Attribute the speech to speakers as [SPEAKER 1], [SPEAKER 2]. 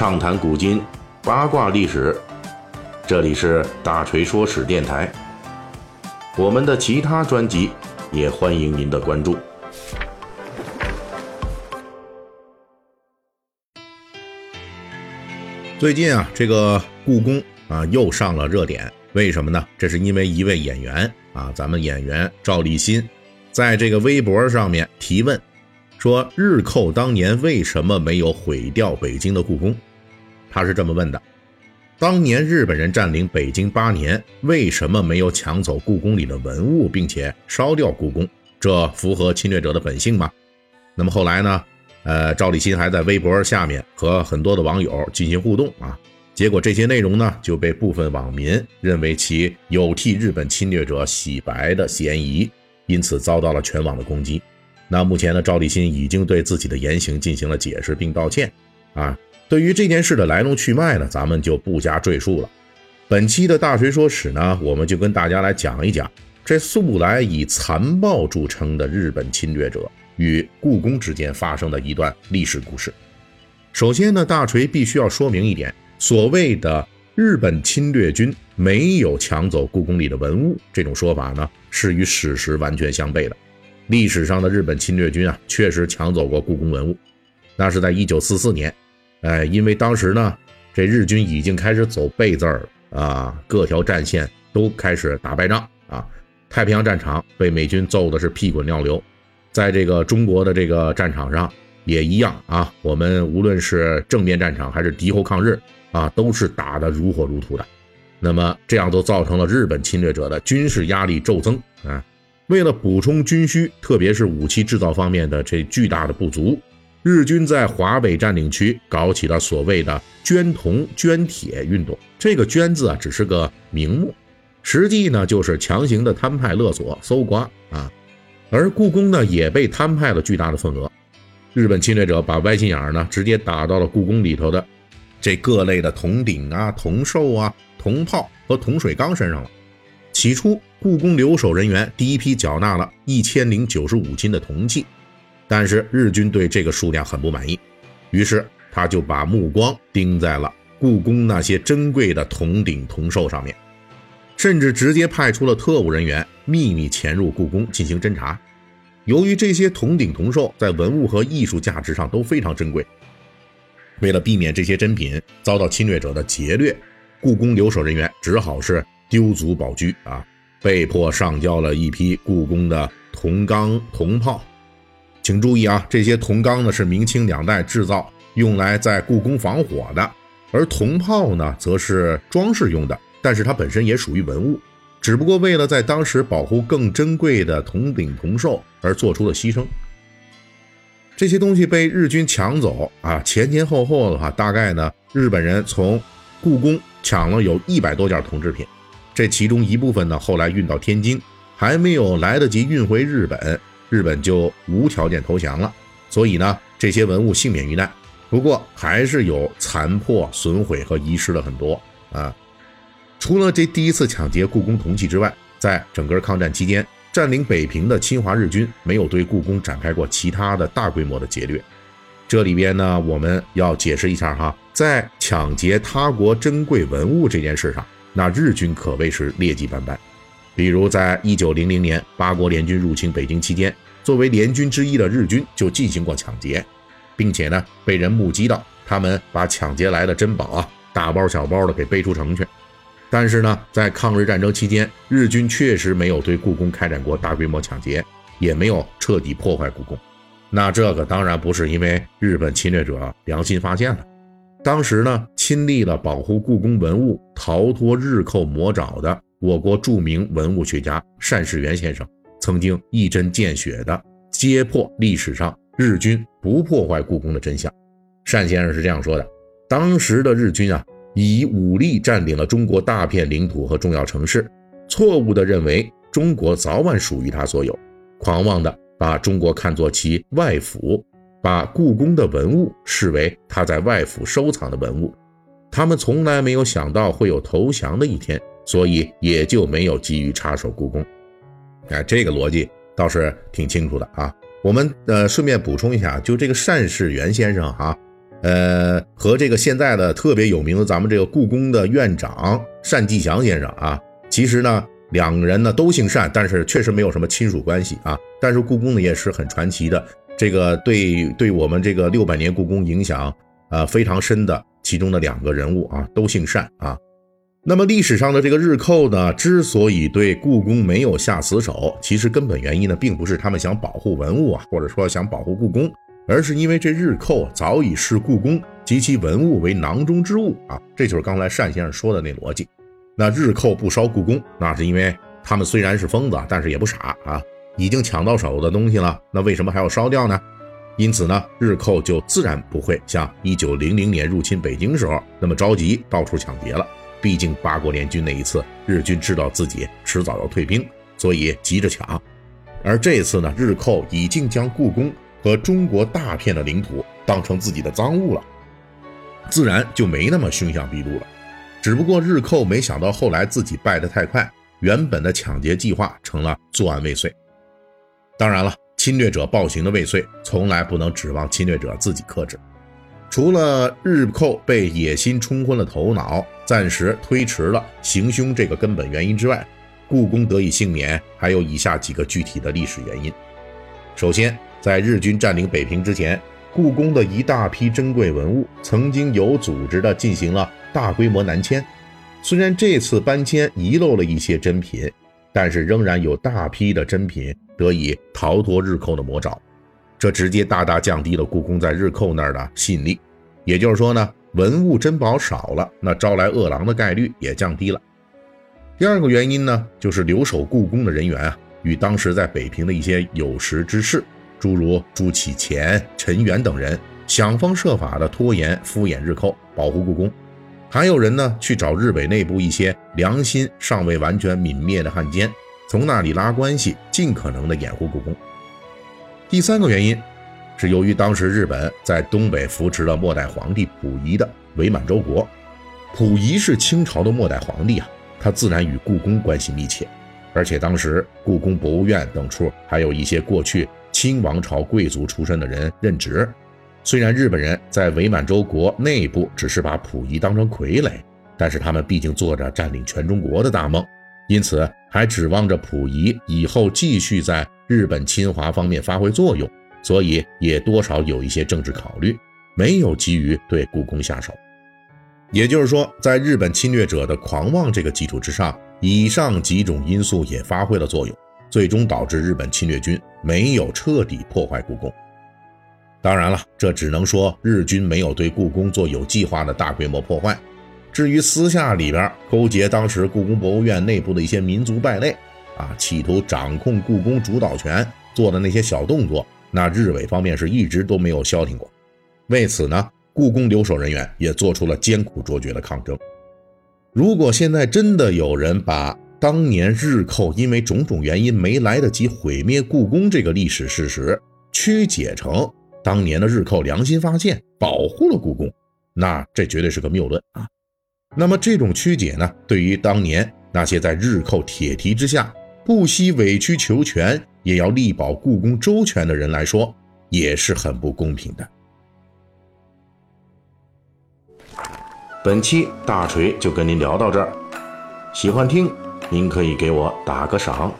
[SPEAKER 1] 畅谈古今，八卦历史。这里是大锤说史电台。我们的其他专辑也欢迎您的关注。
[SPEAKER 2] 最近啊，这个故宫啊又上了热点，为什么呢？这是因为一位演员啊，咱们演员赵立新，在这个微博上面提问。说日寇当年为什么没有毁掉北京的故宫？他是这么问的：当年日本人占领北京八年，为什么没有抢走故宫里的文物，并且烧掉故宫？这符合侵略者的本性吗？那么后来呢？呃，赵立新还在微博下面和很多的网友进行互动啊，结果这些内容呢就被部分网民认为其有替日本侵略者洗白的嫌疑，因此遭到了全网的攻击。那目前呢，赵立新已经对自己的言行进行了解释并道歉，啊，对于这件事的来龙去脉呢，咱们就不加赘述了。本期的大锤说史呢，我们就跟大家来讲一讲这素来以残暴著称的日本侵略者与故宫之间发生的一段历史故事。首先呢，大锤必须要说明一点，所谓的日本侵略军没有抢走故宫里的文物这种说法呢，是与史实完全相悖的。历史上的日本侵略军啊，确实抢走过故宫文物，那是在一九四四年。哎，因为当时呢，这日军已经开始走背字儿啊，各条战线都开始打败仗啊。太平洋战场被美军揍的是屁滚尿流，在这个中国的这个战场上也一样啊。我们无论是正面战场还是敌后抗日啊，都是打得如火如荼的。那么这样都造成了日本侵略者的军事压力骤增啊。为了补充军需，特别是武器制造方面的这巨大的不足，日军在华北占领区搞起了所谓的捐铜捐铁运动。这个“捐”字啊，只是个名目，实际呢就是强行的摊派勒索搜刮啊。而故宫呢也被摊派了巨大的份额。日本侵略者把歪心眼呢直接打到了故宫里头的这各类的铜鼎啊、铜兽啊、铜炮和铜水缸身上了。起初，故宫留守人员第一批缴纳了一千零九十五斤的铜器，但是日军对这个数量很不满意，于是他就把目光盯在了故宫那些珍贵的铜鼎铜兽上面，甚至直接派出了特务人员秘密潜入故宫进行侦查。由于这些铜鼎铜兽在文物和艺术价值上都非常珍贵，为了避免这些珍品遭到侵略者的劫掠，故宫留守人员只好是。丢卒保车啊，被迫上交了一批故宫的铜缸铜炮。请注意啊，这些铜缸呢是明清两代制造，用来在故宫防火的；而铜炮呢，则是装饰用的。但是它本身也属于文物，只不过为了在当时保护更珍贵的铜鼎铜兽而做出了牺牲。这些东西被日军抢走啊，前前后后的话，大概呢，日本人从故宫抢了有一百多件铜制品。这其中一部分呢，后来运到天津，还没有来得及运回日本，日本就无条件投降了。所以呢，这些文物幸免于难。不过还是有残破、损毁和遗失了很多啊。除了这第一次抢劫故宫铜器之外，在整个抗战期间，占领北平的侵华日军没有对故宫展开过其他的大规模的劫掠。这里边呢，我们要解释一下哈，在抢劫他国珍贵文物这件事上。那日军可谓是劣迹斑斑，比如在一九零零年八国联军入侵北京期间，作为联军之一的日军就进行过抢劫，并且呢被人目击到他们把抢劫来的珍宝啊大包小包的给背出城去。但是呢，在抗日战争期间，日军确实没有对故宫开展过大规模抢劫，也没有彻底破坏故宫。那这个当然不是因为日本侵略者良心发现了。当时呢，亲历了保护故宫文物逃脱日寇魔爪的我国著名文物学家单士元先生，曾经一针见血地揭破历史上日军不破坏故宫的真相。单先生是这样说的：当时的日军啊，以武力占领了中国大片领土和重要城市，错误地认为中国早晚属于他所有，狂妄地把中国看作其外府。把故宫的文物视为他在外府收藏的文物，他们从来没有想到会有投降的一天，所以也就没有急于插手故宫。哎，这个逻辑倒是挺清楚的啊。我们呃顺便补充一下，就这个单士元先生哈，呃，和这个现在的特别有名的咱们这个故宫的院长单霁翔先生啊，其实呢，两个人呢都姓单，但是确实没有什么亲属关系啊。但是故宫呢也是很传奇的，这个对对我们这个六百年故宫影响啊非常深的其中的两个人物啊，都姓单啊。那么历史上的这个日寇呢，之所以对故宫没有下死手，其实根本原因呢，并不是他们想保护文物啊，或者说想保护故宫。而是因为这日寇早已视故宫及其文物为囊中之物啊，这就是刚才单先生说的那逻辑。那日寇不烧故宫，那是因为他们虽然是疯子，但是也不傻啊，已经抢到手的东西了，那为什么还要烧掉呢？因此呢，日寇就自然不会像一九零零年入侵北京时候那么着急到处抢劫了。毕竟八国联军那一次，日军知道自己迟早要退兵，所以急着抢。而这次呢，日寇已经将故宫。和中国大片的领土当成自己的赃物了，自然就没那么凶相毕露了。只不过日寇没想到后来自己败得太快，原本的抢劫计划成了作案未遂。当然了，侵略者暴行的未遂，从来不能指望侵略者自己克制。除了日寇被野心冲昏了头脑，暂时推迟了行凶这个根本原因之外，故宫得以幸免，还有以下几个具体的历史原因。首先，在日军占领北平之前，故宫的一大批珍贵文物曾经有组织地进行了大规模南迁。虽然这次搬迁遗漏了一些珍品，但是仍然有大批的珍品得以逃脱日寇的魔爪。这直接大大降低了故宫在日寇那儿的吸引力。也就是说呢，文物珍宝少了，那招来恶狼的概率也降低了。第二个原因呢，就是留守故宫的人员啊，与当时在北平的一些有识之士。诸如朱启潜、陈元等人想方设法的拖延、敷衍日寇，保护故宫；还有人呢去找日伪内部一些良心尚未完全泯灭的汉奸，从那里拉关系，尽可能的掩护故宫。第三个原因是由于当时日本在东北扶持了末代皇帝溥仪的伪满洲国，溥仪是清朝的末代皇帝啊，他自然与故宫关系密切，而且当时故宫博物院等处还有一些过去。清王朝贵族出身的人任职，虽然日本人在伪满洲国内部只是把溥仪当成傀儡，但是他们毕竟做着占领全中国的大梦，因此还指望着溥仪以后继续在日本侵华方面发挥作用，所以也多少有一些政治考虑，没有急于对故宫下手。也就是说，在日本侵略者的狂妄这个基础之上，以上几种因素也发挥了作用。最终导致日本侵略军没有彻底破坏故宫。当然了，这只能说日军没有对故宫做有计划的大规模破坏。至于私下里边勾结当时故宫博物院内部的一些民族败类，啊，企图掌控故宫主导权做的那些小动作，那日伪方面是一直都没有消停过。为此呢，故宫留守人员也做出了艰苦卓绝的抗争。如果现在真的有人把当年日寇因为种种原因没来得及毁灭故宫这个历史事实，曲解成当年的日寇良心发现，保护了故宫，那这绝对是个谬论啊！那么这种曲解呢，对于当年那些在日寇铁蹄之下不惜委曲求全也要力保故宫周全的人来说，也是很不公平的。
[SPEAKER 1] 本期大锤就跟您聊到这儿，喜欢听。您可以给我打个赏。